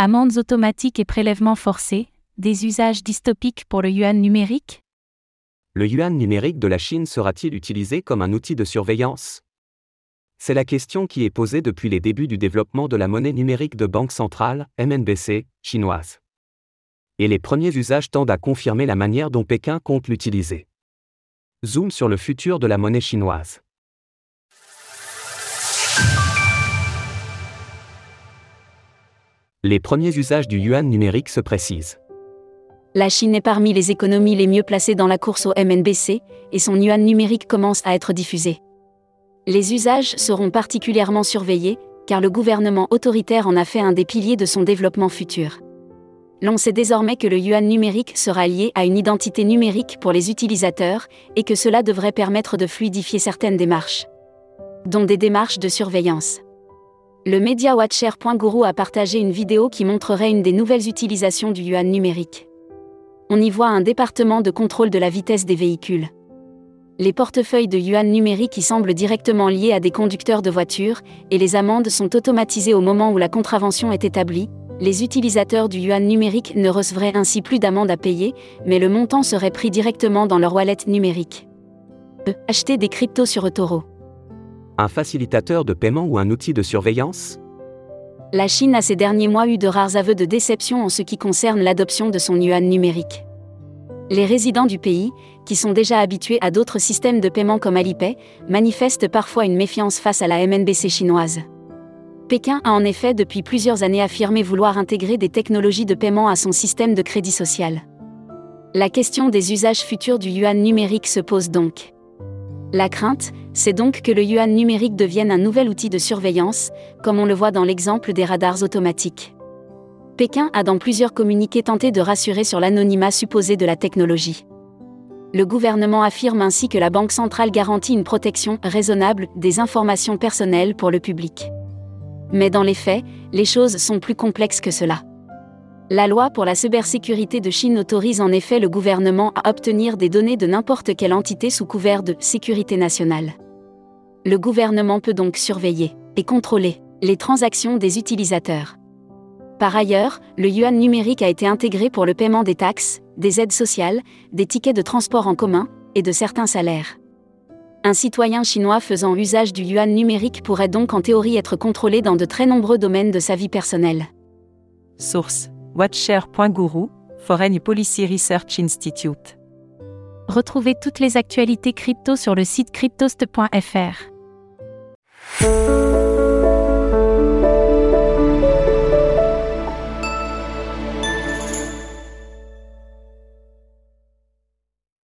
Amendes automatiques et prélèvements forcés, des usages dystopiques pour le yuan numérique? Le yuan numérique de la Chine sera-t-il utilisé comme un outil de surveillance? C'est la question qui est posée depuis les débuts du développement de la monnaie numérique de banque centrale, MNBC, chinoise. Et les premiers usages tendent à confirmer la manière dont Pékin compte l'utiliser. Zoom sur le futur de la monnaie chinoise. Les premiers usages du yuan numérique se précisent. La Chine est parmi les économies les mieux placées dans la course au MNBC, et son yuan numérique commence à être diffusé. Les usages seront particulièrement surveillés, car le gouvernement autoritaire en a fait un des piliers de son développement futur. L'on sait désormais que le yuan numérique sera lié à une identité numérique pour les utilisateurs, et que cela devrait permettre de fluidifier certaines démarches, dont des démarches de surveillance. Le média Watcher.guru a partagé une vidéo qui montrerait une des nouvelles utilisations du yuan numérique. On y voit un département de contrôle de la vitesse des véhicules. Les portefeuilles de yuan numérique y semblent directement liés à des conducteurs de voitures, et les amendes sont automatisées au moment où la contravention est établie. Les utilisateurs du yuan numérique ne recevraient ainsi plus d'amendes à payer, mais le montant serait pris directement dans leur wallet numérique. Acheter des cryptos sur eToro un facilitateur de paiement ou un outil de surveillance? La Chine a ces derniers mois eu de rares aveux de déception en ce qui concerne l'adoption de son yuan numérique. Les résidents du pays, qui sont déjà habitués à d'autres systèmes de paiement comme Alipay, manifestent parfois une méfiance face à la MNBC chinoise. Pékin a en effet depuis plusieurs années affirmé vouloir intégrer des technologies de paiement à son système de crédit social. La question des usages futurs du yuan numérique se pose donc. La crainte, c'est donc que le yuan numérique devienne un nouvel outil de surveillance, comme on le voit dans l'exemple des radars automatiques. Pékin a dans plusieurs communiqués tenté de rassurer sur l'anonymat supposé de la technologie. Le gouvernement affirme ainsi que la Banque centrale garantit une protection raisonnable des informations personnelles pour le public. Mais dans les faits, les choses sont plus complexes que cela. La loi pour la cybersécurité de Chine autorise en effet le gouvernement à obtenir des données de n'importe quelle entité sous couvert de sécurité nationale. Le gouvernement peut donc surveiller et contrôler les transactions des utilisateurs. Par ailleurs, le yuan numérique a été intégré pour le paiement des taxes, des aides sociales, des tickets de transport en commun et de certains salaires. Un citoyen chinois faisant usage du yuan numérique pourrait donc en théorie être contrôlé dans de très nombreux domaines de sa vie personnelle. Source Watcher.guru, Foreign Policy Research Institute. Retrouvez toutes les actualités crypto sur le site cryptost.fr. Música